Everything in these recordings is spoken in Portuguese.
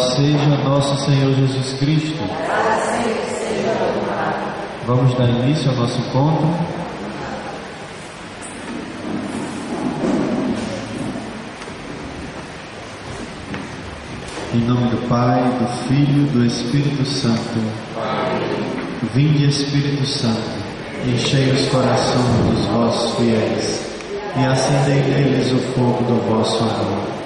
Seja nosso Senhor Jesus Cristo. Vamos dar início ao nosso encontro. Em nome do Pai, do Filho, do Espírito Santo. Vinde, Espírito Santo, enchei os corações dos vossos fiéis e acendei neles o fogo do vosso amor.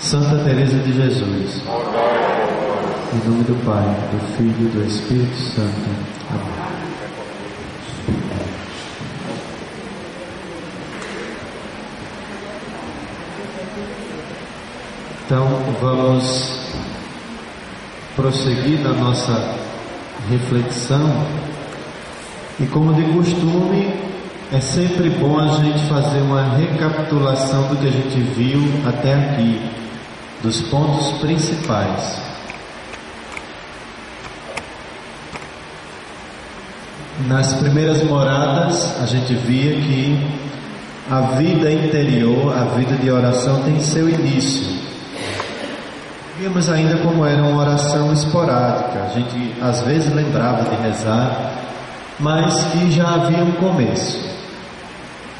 Santa Teresa de Jesus. Em nome do Pai, do Filho e do Espírito Santo. Amém. Então vamos prosseguir na nossa reflexão e como de costume é sempre bom a gente fazer uma recapitulação do que a gente viu até aqui, dos pontos principais. Nas primeiras moradas, a gente via que a vida interior, a vida de oração tem seu início. Vimos ainda como era uma oração esporádica, a gente às vezes lembrava de rezar, mas que já havia um começo.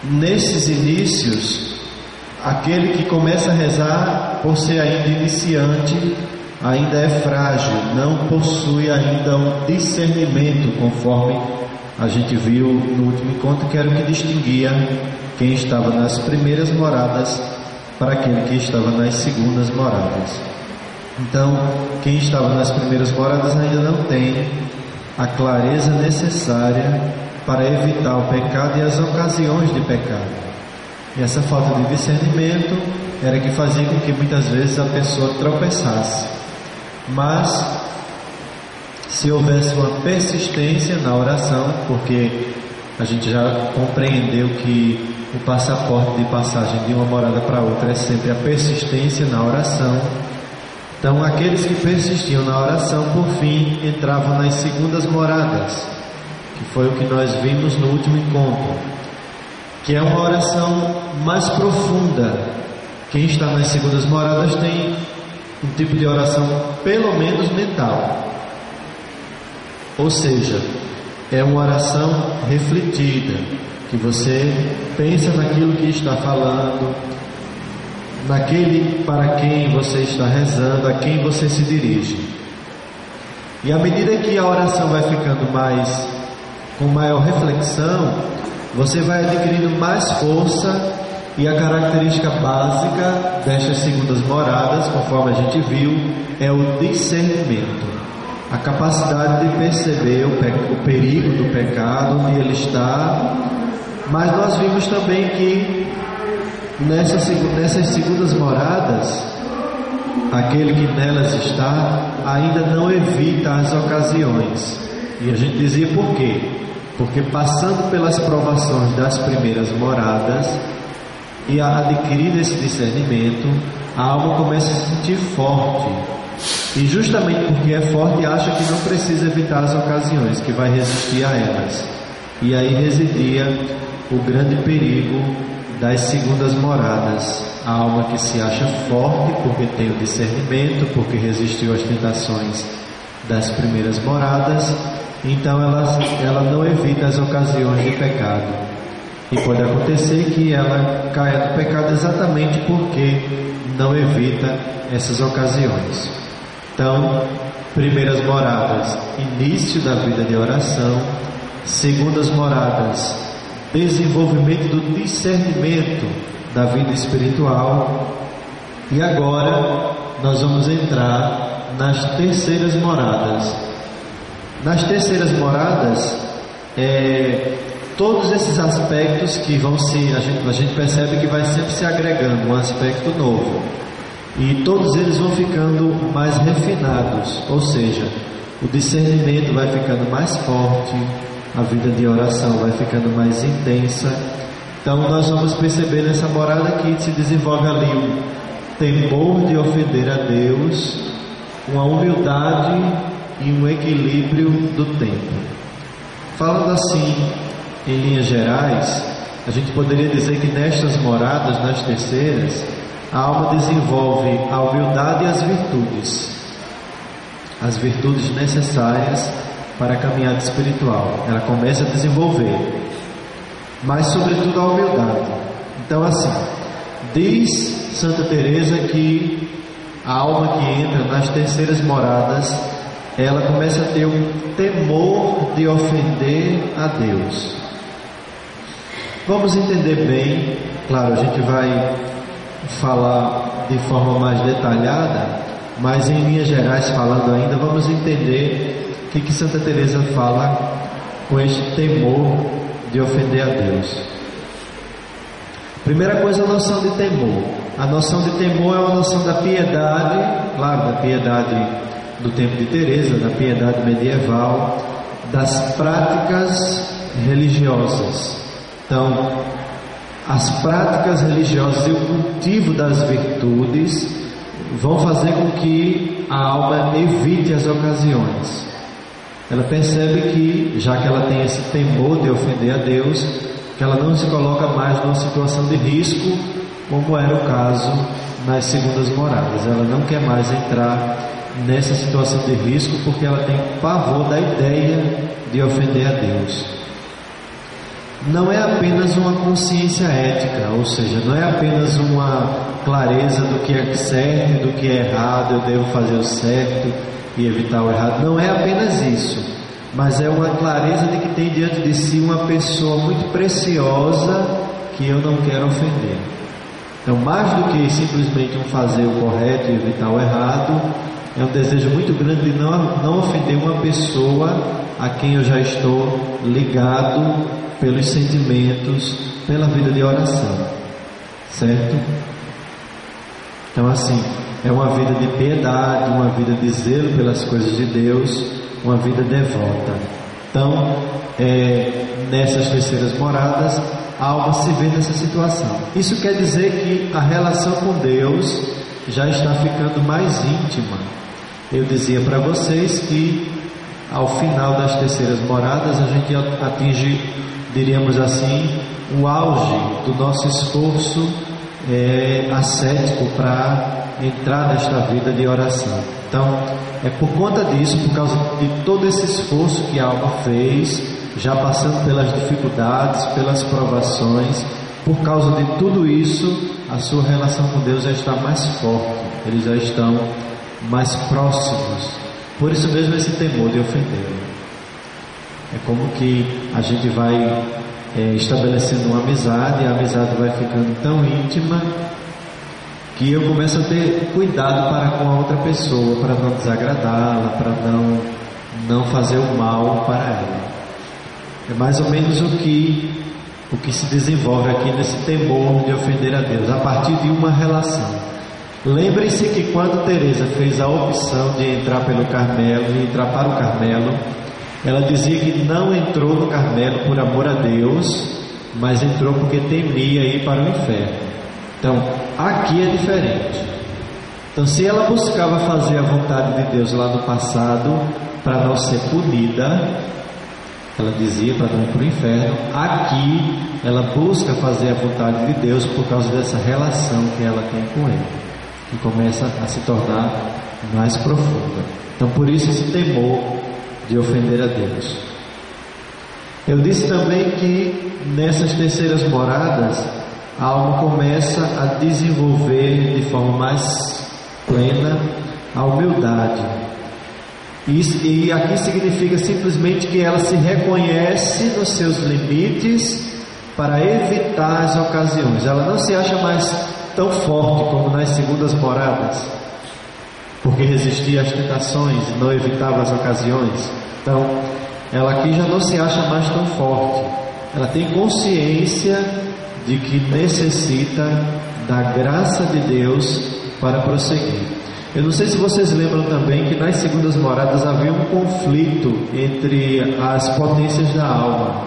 Nesses inícios, aquele que começa a rezar, por ser ainda iniciante, ainda é frágil, não possui ainda um discernimento, conforme a gente viu no último encontro, que era o que distinguia quem estava nas primeiras moradas para aquele que estava nas segundas moradas. Então, quem estava nas primeiras moradas ainda não tem a clareza necessária para evitar o pecado e as ocasiões de pecado. E essa falta de discernimento era que fazia com que muitas vezes a pessoa tropeçasse. Mas, se houvesse uma persistência na oração, porque a gente já compreendeu que o passaporte de passagem de uma morada para outra é sempre a persistência na oração. Então, aqueles que persistiam na oração, por fim, entravam nas segundas moradas, que foi o que nós vimos no último encontro, que é uma oração mais profunda. Quem está nas segundas moradas tem um tipo de oração pelo menos mental. Ou seja, é uma oração refletida, que você pensa naquilo que está falando, naquele para quem você está rezando, a quem você se dirige. E à medida que a oração vai ficando mais com maior reflexão, você vai adquirindo mais força e a característica básica destas segundas moradas, conforme a gente viu, é o discernimento. A capacidade de perceber o, pe o perigo do pecado, onde ele está. Mas nós vimos também que Nessas, nessas segundas moradas, aquele que nelas está ainda não evita as ocasiões. E a gente dizia por quê? Porque passando pelas provações das primeiras moradas e adquirindo esse discernimento, a alma começa a se sentir forte. E justamente porque é forte, acha que não precisa evitar as ocasiões, que vai resistir a elas. E aí residia o grande perigo das segundas moradas, a alma que se acha forte porque tem o discernimento, porque resistiu às tentações das primeiras moradas, então ela, ela não evita as ocasiões de pecado. E pode acontecer que ela caia no pecado exatamente porque não evita essas ocasiões. Então, primeiras moradas, início da vida de oração, segundas moradas, desenvolvimento do discernimento da vida espiritual. E agora nós vamos entrar nas terceiras moradas. Nas terceiras moradas, é, todos esses aspectos que vão se, a gente, a gente percebe que vai sempre se agregando um aspecto novo. E todos eles vão ficando mais refinados, ou seja, o discernimento vai ficando mais forte, a vida de oração vai ficando mais intensa. Então nós vamos perceber nessa morada que se desenvolve ali um temor de ofender a Deus, uma humildade e um equilíbrio do tempo. Falando assim, em linhas gerais, a gente poderia dizer que nestas moradas, nas terceiras, a alma desenvolve a humildade e as virtudes, as virtudes necessárias para a caminhada espiritual. Ela começa a desenvolver, mas sobretudo a humildade. Então assim, diz Santa Teresa que a alma que entra nas terceiras moradas, ela começa a ter um temor de ofender a Deus. Vamos entender bem, claro, a gente vai falar de forma mais detalhada, mas em linhas gerais falando ainda, vamos entender o que, que Santa Teresa fala com este temor de ofender a Deus. Primeira coisa, a noção de temor. A noção de temor é uma noção da piedade, claro, da piedade do tempo de Teresa, da piedade medieval, das práticas religiosas. Então, as práticas religiosas e o cultivo das virtudes vão fazer com que a alma evite as ocasiões. Ela percebe que, já que ela tem esse temor de ofender a Deus, que ela não se coloca mais numa situação de risco, como era o caso nas segundas moradas. Ela não quer mais entrar nessa situação de risco porque ela tem pavor da ideia de ofender a Deus não é apenas uma consciência ética, ou seja, não é apenas uma clareza do que é certo e do que é errado, eu devo fazer o certo e evitar o errado. Não é apenas isso, mas é uma clareza de que tem diante de si uma pessoa muito preciosa que eu não quero ofender. Então, mais do que simplesmente um fazer o correto e evitar o errado, é um desejo muito grande de não, não ofender uma pessoa a quem eu já estou ligado pelos sentimentos, pela vida de oração, certo? Então, assim, é uma vida de piedade, uma vida de zelo pelas coisas de Deus, uma vida devota. Então, é, nessas terceiras moradas, a alma se vê nessa situação. Isso quer dizer que a relação com Deus já está ficando mais íntima. Eu dizia para vocês que ao final das terceiras moradas a gente atinge diríamos assim, o auge do nosso esforço é, ascético para entrar nesta vida de oração. Então, é por conta disso, por causa de todo esse esforço que a alma fez, já passando pelas dificuldades, pelas provações, por causa de tudo isso, a sua relação com Deus já está mais forte, eles já estão mais próximos. Por isso mesmo esse temor de ofender. É como que a gente vai é, estabelecendo uma amizade, e a amizade vai ficando tão íntima que eu começo a ter cuidado para com a outra pessoa, para não desagradá-la, para não, não fazer o mal para ela. É mais ou menos o que, o que se desenvolve aqui nesse temor de ofender a Deus, a partir de uma relação. Lembrem-se que quando Teresa fez a opção de entrar pelo Carmelo e entrar para o Carmelo, ela dizia que não entrou no Carmelo por amor a Deus, mas entrou porque temia ir para o inferno. Então, aqui é diferente. Então, se ela buscava fazer a vontade de Deus lá no passado, para não ser punida, ela dizia para não ir para o inferno, aqui ela busca fazer a vontade de Deus por causa dessa relação que ela tem com Ele, que começa a se tornar mais profunda. Então, por isso esse temor de ofender a Deus. Eu disse também que nessas terceiras moradas a alma começa a desenvolver de forma mais plena a humildade. E, e aqui significa simplesmente que ela se reconhece nos seus limites para evitar as ocasiões. Ela não se acha mais tão forte como nas segundas moradas, porque resistia às tentações e não evitava as ocasiões. Então, ela aqui já não se acha mais tão forte. Ela tem consciência de que necessita da graça de Deus para prosseguir. Eu não sei se vocês lembram também que nas segundas moradas havia um conflito entre as potências da alma,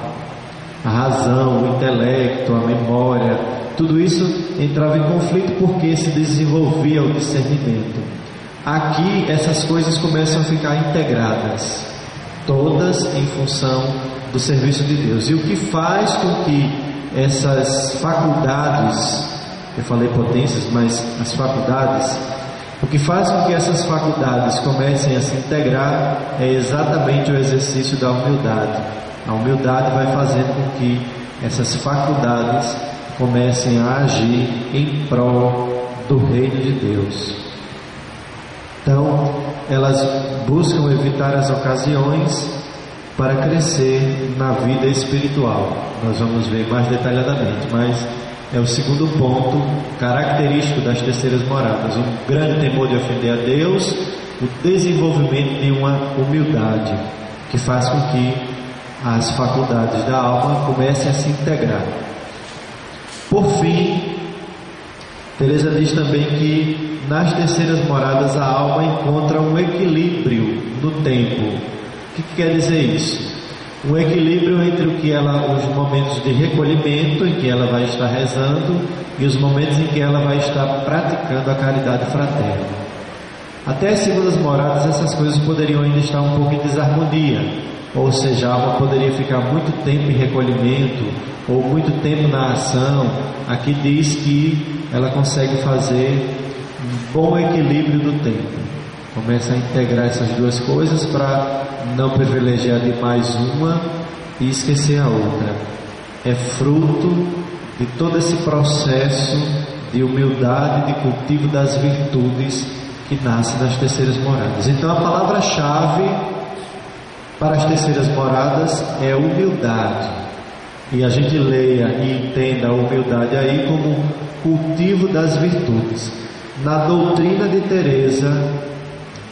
a razão, o intelecto, a memória, tudo isso entrava em conflito porque se desenvolvia o discernimento. Aqui essas coisas começam a ficar integradas, todas em função do serviço de Deus. E o que faz com que essas faculdades, eu falei potências, mas as faculdades, o que faz com que essas faculdades comecem a se integrar é exatamente o exercício da humildade. A humildade vai fazendo com que essas faculdades comecem a agir em prol do reino de Deus. Então, elas buscam evitar as ocasiões para crescer na vida espiritual. Nós vamos ver mais detalhadamente, mas é o segundo ponto característico das terceiras moradas: um grande temor de ofender a Deus, o desenvolvimento de uma humildade que faz com que as faculdades da alma comecem a se integrar. Por fim, Teresa diz também que nas terceiras moradas a alma encontra um equilíbrio no tempo. O que, que quer dizer isso? Um equilíbrio entre o que ela, os momentos de recolhimento em que ela vai estar rezando e os momentos em que ela vai estar praticando a caridade fraterna. Até as segundas moradas essas coisas poderiam ainda estar um pouco em desarmonia, ou seja, a alma poderia ficar muito tempo em recolhimento ou muito tempo na ação. Aqui diz que ela consegue fazer um bom equilíbrio do tempo. Começa a integrar essas duas coisas para não privilegiar demais uma e esquecer a outra. É fruto de todo esse processo de humildade, de cultivo das virtudes que nasce nas terceiras moradas. Então a palavra-chave para as terceiras moradas é humildade. E a gente leia e entenda a humildade aí como cultivo das virtudes. Na doutrina de Teresa,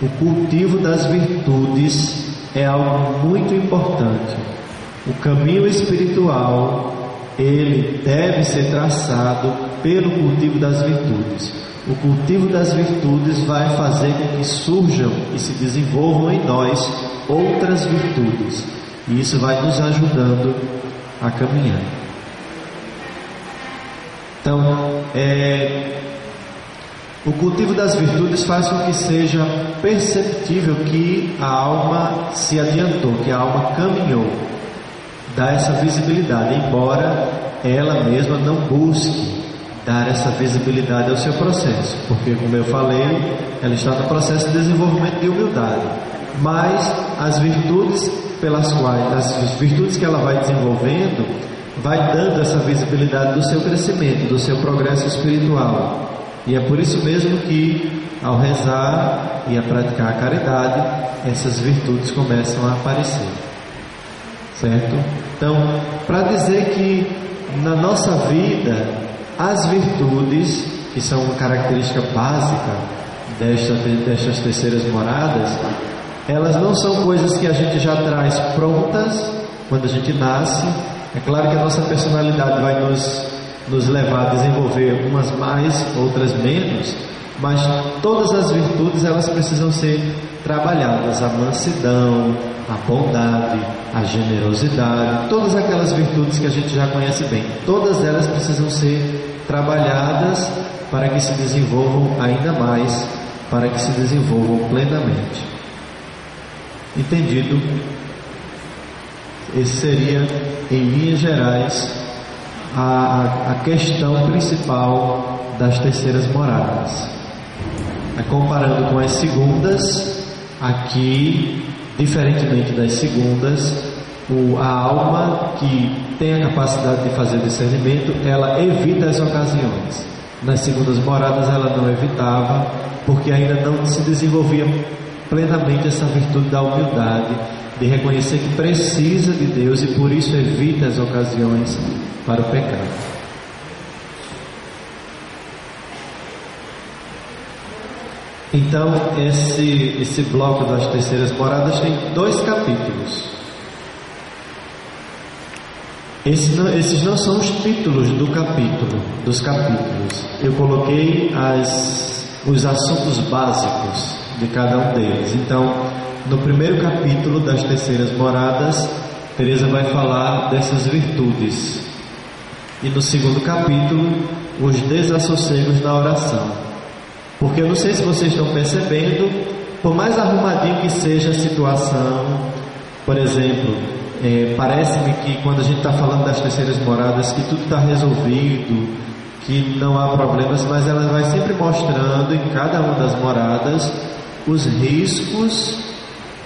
o cultivo das virtudes é algo muito importante. O caminho espiritual, ele deve ser traçado pelo cultivo das virtudes. O cultivo das virtudes vai fazer com que surjam e se desenvolvam em nós outras virtudes. E isso vai nos ajudando a caminhar. Então, é, o cultivo das virtudes faz com que seja perceptível que a alma se adiantou, que a alma caminhou, dá essa visibilidade, embora ela mesma não busque dar essa visibilidade ao seu processo, porque, como eu falei, ela está no processo de desenvolvimento de humildade. Mas as virtudes pelas quais, as virtudes que ela vai desenvolvendo, vai dando essa visibilidade do seu crescimento, do seu progresso espiritual. E é por isso mesmo que, ao rezar e a praticar a caridade, essas virtudes começam a aparecer. Certo? Então, para dizer que na nossa vida as virtudes, que são uma característica básica desta, destas terceiras moradas, elas não são coisas que a gente já traz prontas quando a gente nasce. É claro que a nossa personalidade vai nos, nos levar a desenvolver umas mais, outras menos, mas todas as virtudes elas precisam ser trabalhadas, a mansidão, a bondade, a generosidade, todas aquelas virtudes que a gente já conhece bem, todas elas precisam ser trabalhadas para que se desenvolvam ainda mais, para que se desenvolvam plenamente. Entendido? Esse seria, em linhas gerais, a, a questão principal das terceiras moradas. É comparando com as segundas, aqui, diferentemente das segundas, o, a alma que tem a capacidade de fazer discernimento, ela evita as ocasiões. Nas segundas moradas ela não evitava, porque ainda não se desenvolvia plenamente essa virtude da humildade, de reconhecer que precisa de Deus e por isso evita as ocasiões para o pecado. Então, esse, esse bloco das terceiras moradas tem dois capítulos. Esse não, esses não são os títulos do capítulo, dos capítulos. Eu coloquei as, os assuntos básicos de cada um deles. Então, no primeiro capítulo das terceiras moradas, Teresa vai falar dessas virtudes. E no segundo capítulo, os desassossegos na oração. Porque eu não sei se vocês estão percebendo, por mais arrumadinho que seja a situação, por exemplo, é, parece-me que quando a gente está falando das terceiras moradas, que tudo está resolvido, que não há problemas, mas ela vai sempre mostrando em cada uma das moradas os riscos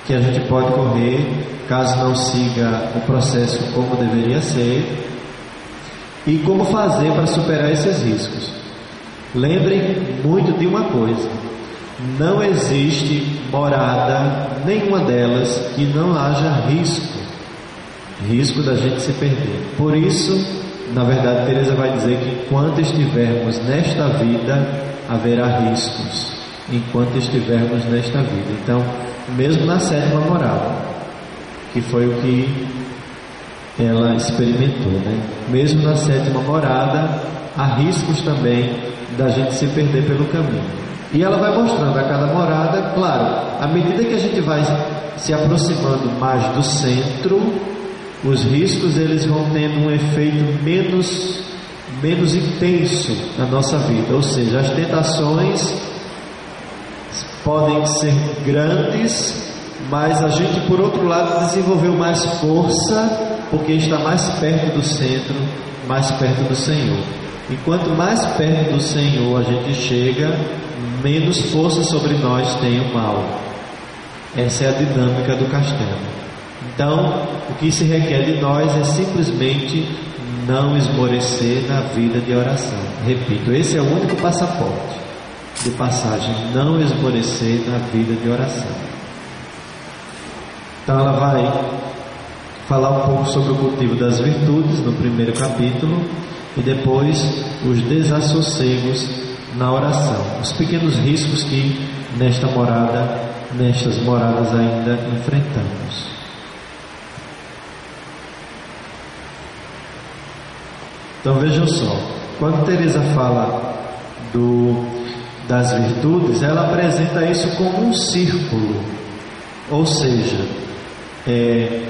que a gente pode correr caso não siga o processo como deveria ser e como fazer para superar esses riscos. Lembrem muito de uma coisa: não existe morada, nenhuma delas, que não haja risco risco da gente se perder. Por isso, na verdade, Teresa vai dizer que enquanto estivermos nesta vida, haverá riscos. Enquanto estivermos nesta vida. Então, mesmo na sétima morada, que foi o que ela experimentou, né? Mesmo na sétima morada, há riscos também da gente se perder pelo caminho. E ela vai mostrando a cada morada, claro, à medida que a gente vai se aproximando mais do centro, os riscos eles vão tendo um efeito menos menos intenso na nossa vida, ou seja, as tentações podem ser grandes, mas a gente por outro lado desenvolveu mais força porque está mais perto do centro, mais perto do Senhor. E quanto mais perto do Senhor a gente chega, menos força sobre nós tem o mal. Essa é a dinâmica do castelo. Então, o que se requer de nós é simplesmente não esmorecer na vida de oração. Repito, esse é o único passaporte de passagem, não esmorecer na vida de oração. Então ela vai falar um pouco sobre o cultivo das virtudes no primeiro capítulo e depois os desassossegos na oração, os pequenos riscos que nesta morada, nestas moradas ainda enfrentamos. Então vejam só, quando Teresa fala do, das virtudes, ela apresenta isso como um círculo, ou seja, é,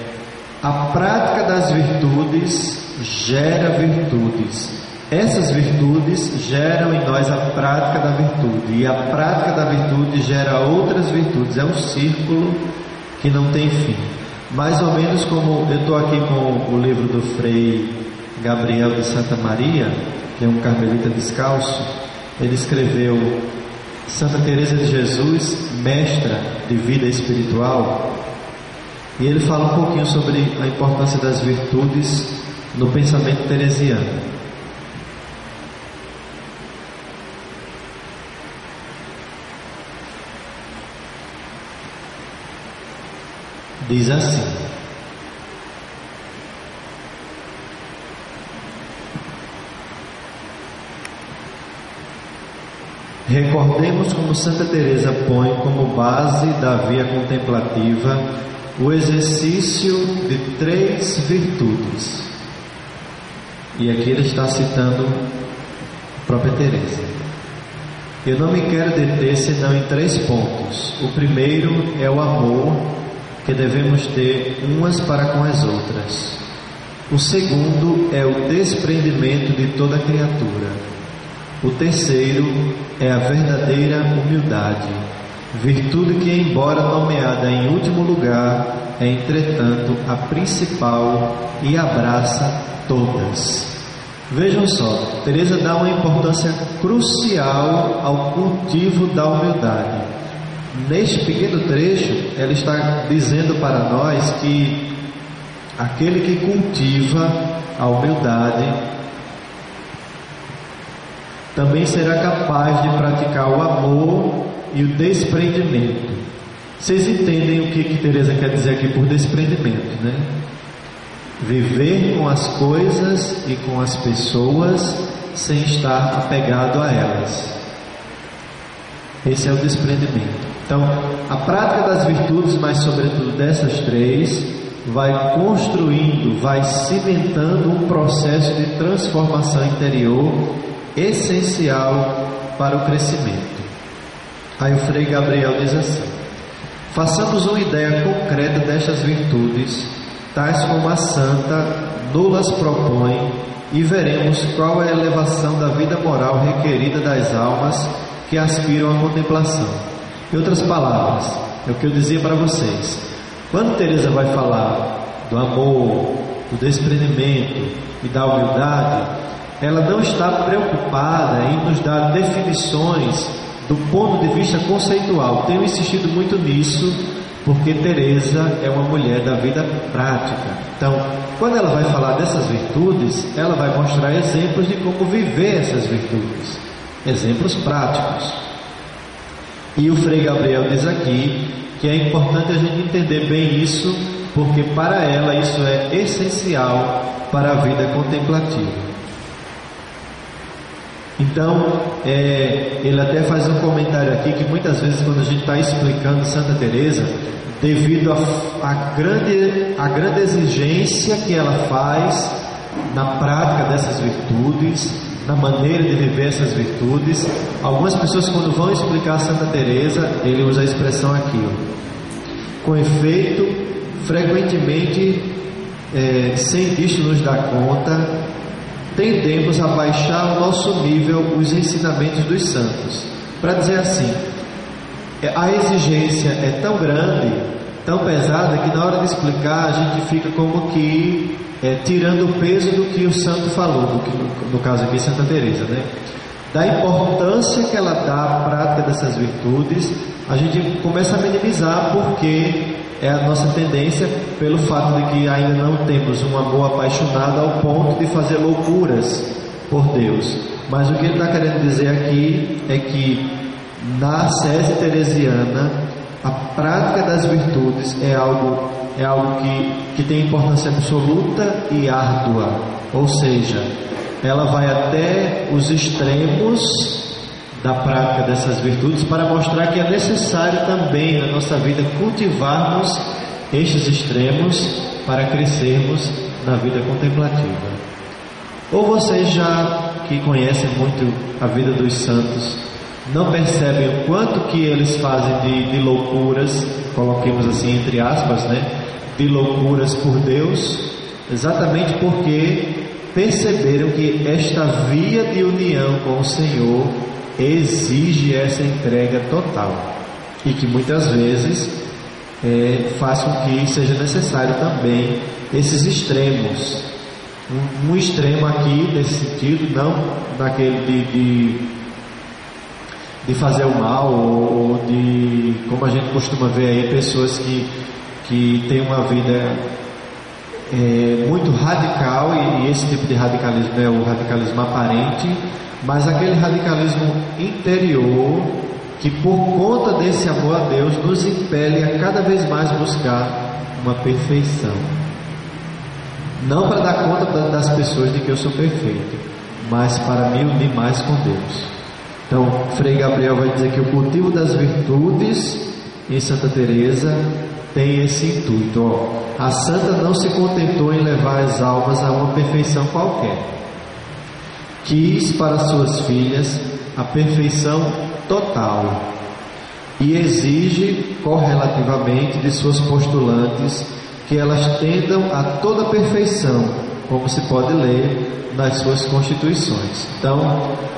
a prática das virtudes gera virtudes. Essas virtudes geram em nós a prática da virtude, e a prática da virtude gera outras virtudes. É um círculo que não tem fim. Mais ou menos como eu estou aqui com o livro do Frei Gabriel de Santa Maria, que é um carmelita descalço, ele escreveu Santa Teresa de Jesus, mestra de vida espiritual, e ele fala um pouquinho sobre a importância das virtudes no pensamento teresiano. Diz assim: Recordemos como Santa Teresa põe como base da via contemplativa o exercício de três virtudes. E aqui ele está citando a própria Teresa. Eu não me quero deter senão em três pontos. O primeiro é o amor que devemos ter umas para com as outras. O segundo é o desprendimento de toda criatura. O terceiro é a verdadeira humildade, virtude que, embora nomeada em último lugar, é entretanto a principal e abraça todas. Vejam só, Teresa dá uma importância crucial ao cultivo da humildade. Neste pequeno trecho, ela está dizendo para nós que aquele que cultiva a humildade também será capaz de praticar o amor e o desprendimento. Vocês entendem o que, que Teresa quer dizer aqui por desprendimento, né? Viver com as coisas e com as pessoas sem estar apegado a elas. Esse é o desprendimento. Então, a prática das virtudes, mas sobretudo dessas três, vai construindo, vai cimentando um processo de transformação interior essencial para o crescimento. Aí o Frei Gabriel diz assim: Façamos uma ideia concreta destas virtudes, tais como a santa nulas propõe, e veremos qual é a elevação da vida moral requerida das almas que aspiram à contemplação. Em outras palavras, é o que eu dizia para vocês. Quando Teresa vai falar do amor, do desprendimento e da humildade, ela não está preocupada em nos dar definições do ponto de vista conceitual. Tenho insistido muito nisso, porque Teresa é uma mulher da vida prática. Então, quando ela vai falar dessas virtudes, ela vai mostrar exemplos de como viver essas virtudes, exemplos práticos. E o Frei Gabriel diz aqui que é importante a gente entender bem isso, porque para ela isso é essencial para a vida contemplativa. Então, é, ele até faz um comentário aqui que muitas vezes quando a gente está explicando Santa Teresa, devido à grande, a grande exigência que ela faz na prática dessas virtudes, na maneira de viver essas virtudes, algumas pessoas quando vão explicar Santa Teresa, ele usa a expressão aqui, ó. com efeito, frequentemente, é, sem disto nos dar conta, tendemos a baixar o nosso nível os ensinamentos dos santos. Para dizer assim, é, a exigência é tão grande, tão pesada, que na hora de explicar a gente fica como que é, tirando o peso do que o santo falou, que, no, no caso aqui Santa Teresa, né? Da importância que ela dá à prática dessas virtudes, a gente começa a minimizar porque é a nossa tendência pelo fato de que ainda não temos um amor apaixonado ao ponto de fazer loucuras por Deus. Mas o que ele está querendo dizer aqui é que na sede teresiana a prática das virtudes é algo é algo que, que tem importância absoluta e árdua, ou seja, ela vai até os extremos da prática dessas virtudes para mostrar que é necessário também na nossa vida cultivarmos estes extremos para crescermos na vida contemplativa. Ou vocês já que conhecem muito a vida dos santos, não percebem o quanto que eles fazem de, de loucuras, coloquemos assim entre aspas, né? De loucuras por Deus, exatamente porque perceberam que esta via de união com o Senhor exige essa entrega total e que muitas vezes é, faz com que seja necessário também esses extremos. Um, um extremo aqui nesse sentido, não daquele de, de, de fazer o mal ou, ou, de, como a gente costuma ver aí, pessoas que, que têm uma vida é, muito radical e, e esse tipo de radicalismo é o radicalismo aparente mas aquele radicalismo interior que por conta desse amor a Deus nos impele a cada vez mais buscar uma perfeição. Não para dar conta das pessoas de que eu sou perfeito, mas para me unir mais com Deus. Então, Frei Gabriel vai dizer que o cultivo das virtudes em Santa Teresa tem esse intuito. Ó, a santa não se contentou em levar as almas a uma perfeição qualquer quis para suas filhas a perfeição total e exige correlativamente de suas postulantes que elas tendam a toda perfeição, como se pode ler nas suas constituições. Então,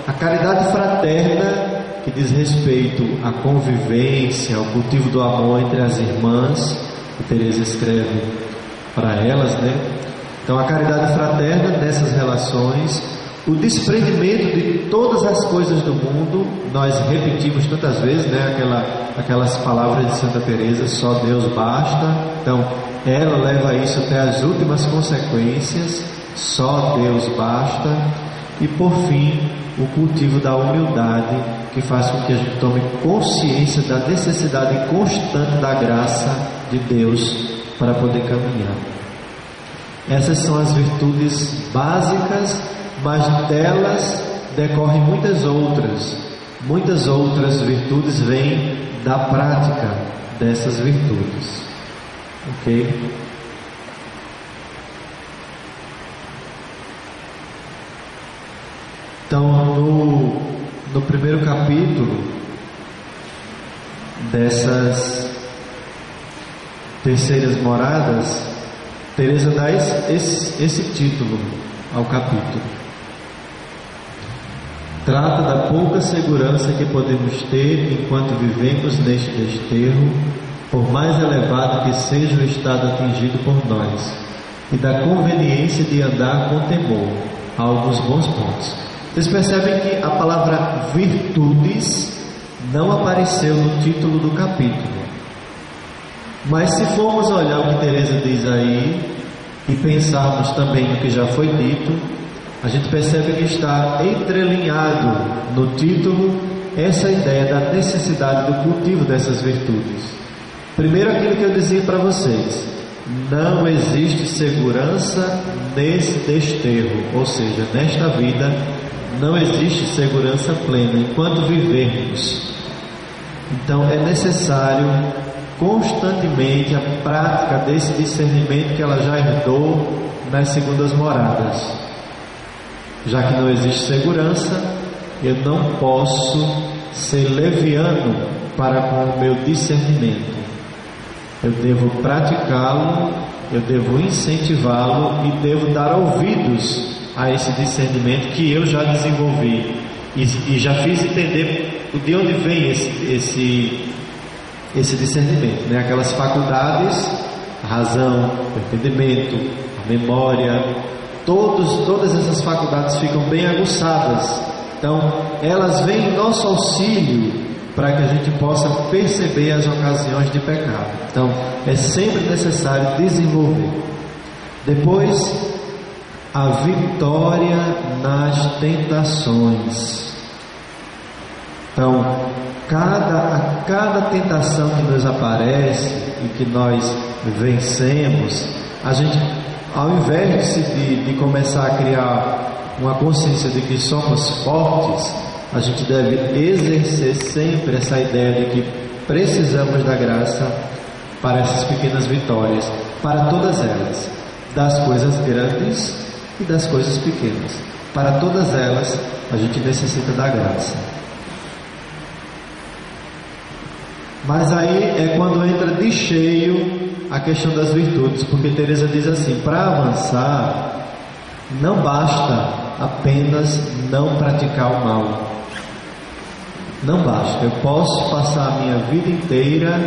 a caridade fraterna, que diz respeito à convivência, ao cultivo do amor entre as irmãs, que Teresa escreve para elas, né? Então, a caridade fraterna nessas relações o desprendimento de todas as coisas do mundo, nós repetimos tantas vezes, né, aquela, aquelas palavras de Santa Teresa, só Deus basta. Então, ela leva isso até as últimas consequências, só Deus basta. E por fim, o cultivo da humildade, que faz com que a gente tome consciência da necessidade constante da graça de Deus para poder caminhar. Essas são as virtudes básicas mas delas decorrem muitas outras. Muitas outras virtudes vêm da prática dessas virtudes. Ok? Então, no, no primeiro capítulo, dessas terceiras moradas, Teresa dá esse, esse título ao capítulo. Trata da pouca segurança que podemos ter enquanto vivemos neste desterro, por mais elevado que seja o estado atingido por nós, e da conveniência de andar com temor a alguns bons pontos. Vocês percebem que a palavra virtudes não apareceu no título do capítulo. Mas se formos olhar o que Teresa diz aí e pensarmos também no que já foi dito, a gente percebe que está entrelinhado no título essa ideia da necessidade do cultivo dessas virtudes. Primeiro aquilo que eu dizia para vocês, não existe segurança nesse desterro, ou seja, nesta vida não existe segurança plena enquanto vivermos. Então é necessário constantemente a prática desse discernimento que ela já herdou nas segundas moradas. Já que não existe segurança, eu não posso ser leviano para com o meu discernimento. Eu devo praticá-lo, eu devo incentivá-lo e devo dar ouvidos a esse discernimento que eu já desenvolvi e, e já fiz entender de onde vem esse, esse esse discernimento, né? aquelas faculdades, a razão, o entendimento, a memória, todos, todas essas faculdades ficam bem aguçadas. Então, elas vêm em nosso auxílio para que a gente possa perceber as ocasiões de pecado. Então, é sempre necessário desenvolver. Depois, a vitória nas tentações. Então, cada, a cada tentação que nos aparece e que nós vencemos, a gente, ao invés de, de começar a criar uma consciência de que somos fortes, a gente deve exercer sempre essa ideia de que precisamos da graça para essas pequenas vitórias, para todas elas, das coisas grandes e das coisas pequenas. Para todas elas, a gente necessita da graça. Mas aí é quando entra de cheio a questão das virtudes, porque Teresa diz assim: para avançar, não basta apenas não praticar o mal. Não basta. Eu posso passar a minha vida inteira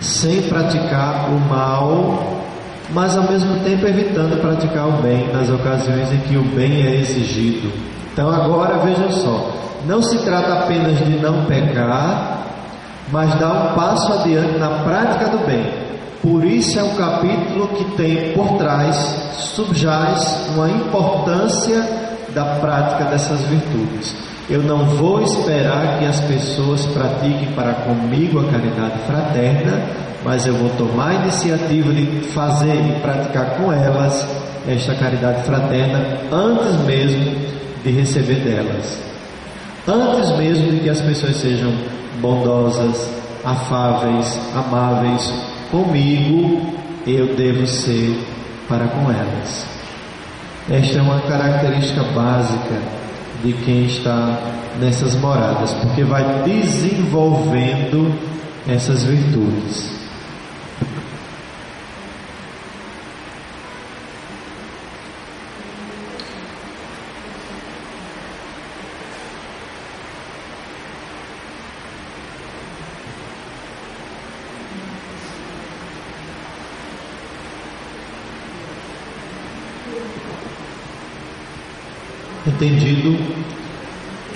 sem praticar o mal, mas ao mesmo tempo evitando praticar o bem nas ocasiões em que o bem é exigido. Então agora veja só, não se trata apenas de não pecar, mas dá um passo adiante na prática do bem. Por isso é um capítulo que tem por trás, subjaz uma importância da prática dessas virtudes. Eu não vou esperar que as pessoas pratiquem para comigo a caridade fraterna, mas eu vou tomar a iniciativa de fazer e praticar com elas esta caridade fraterna antes mesmo de receber delas. Antes mesmo de que as pessoas sejam bondosas, afáveis, amáveis comigo, eu devo ser para com elas. Esta é uma característica básica de quem está nessas moradas, porque vai desenvolvendo essas virtudes. Entendido,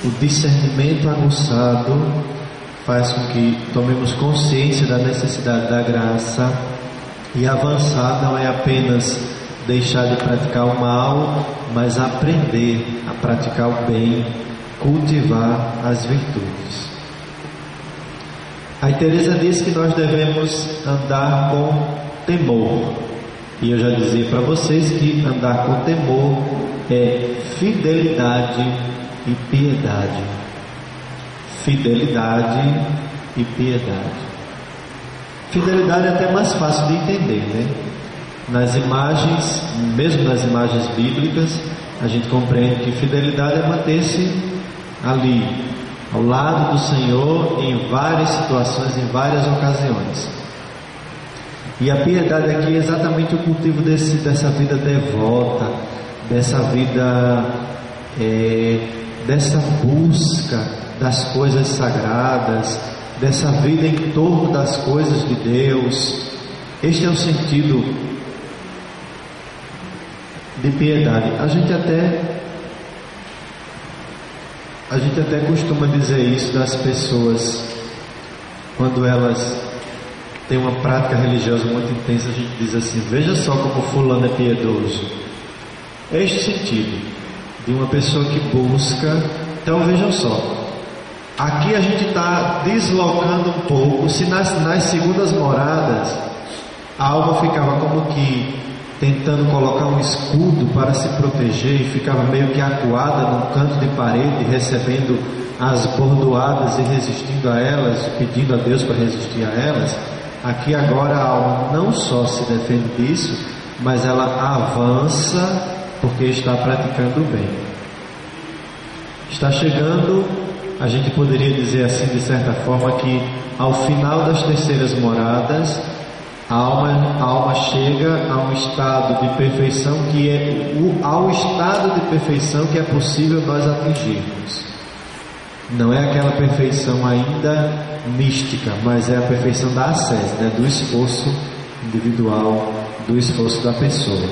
o discernimento aguçado faz com que tomemos consciência da necessidade da graça e avançar não é apenas deixar de praticar o mal, mas aprender a praticar o bem, cultivar as virtudes. A Teresa diz que nós devemos andar com temor. E eu já dizia para vocês que andar com temor é fidelidade e piedade. Fidelidade e piedade. Fidelidade é até mais fácil de entender, né? Nas imagens, mesmo nas imagens bíblicas, a gente compreende que fidelidade é manter-se ali, ao lado do Senhor em várias situações, em várias ocasiões. E a piedade aqui é exatamente o cultivo desse, dessa vida devota, dessa vida, é, dessa busca das coisas sagradas, dessa vida em torno das coisas de Deus. Este é o sentido de piedade. A gente até a gente até costuma dizer isso das pessoas quando elas têm uma prática religiosa muito intensa, a gente diz assim: veja só como fulano é piedoso. É este sentido de uma pessoa que busca. Então vejam só, aqui a gente está deslocando um pouco. Se nas, nas segundas moradas a alma ficava como que tentando colocar um escudo para se proteger e ficava meio que acuada num canto de parede, recebendo as bordoadas e resistindo a elas, pedindo a Deus para resistir a elas. Aqui agora a alma não só se defende disso, mas ela avança porque está praticando o bem. Está chegando, a gente poderia dizer assim de certa forma que ao final das terceiras moradas, a alma, a alma chega a um estado de perfeição que é o, ao estado de perfeição que é possível nós atingirmos. Não é aquela perfeição ainda mística, mas é a perfeição da ascese, né? do esforço individual, do esforço da pessoa.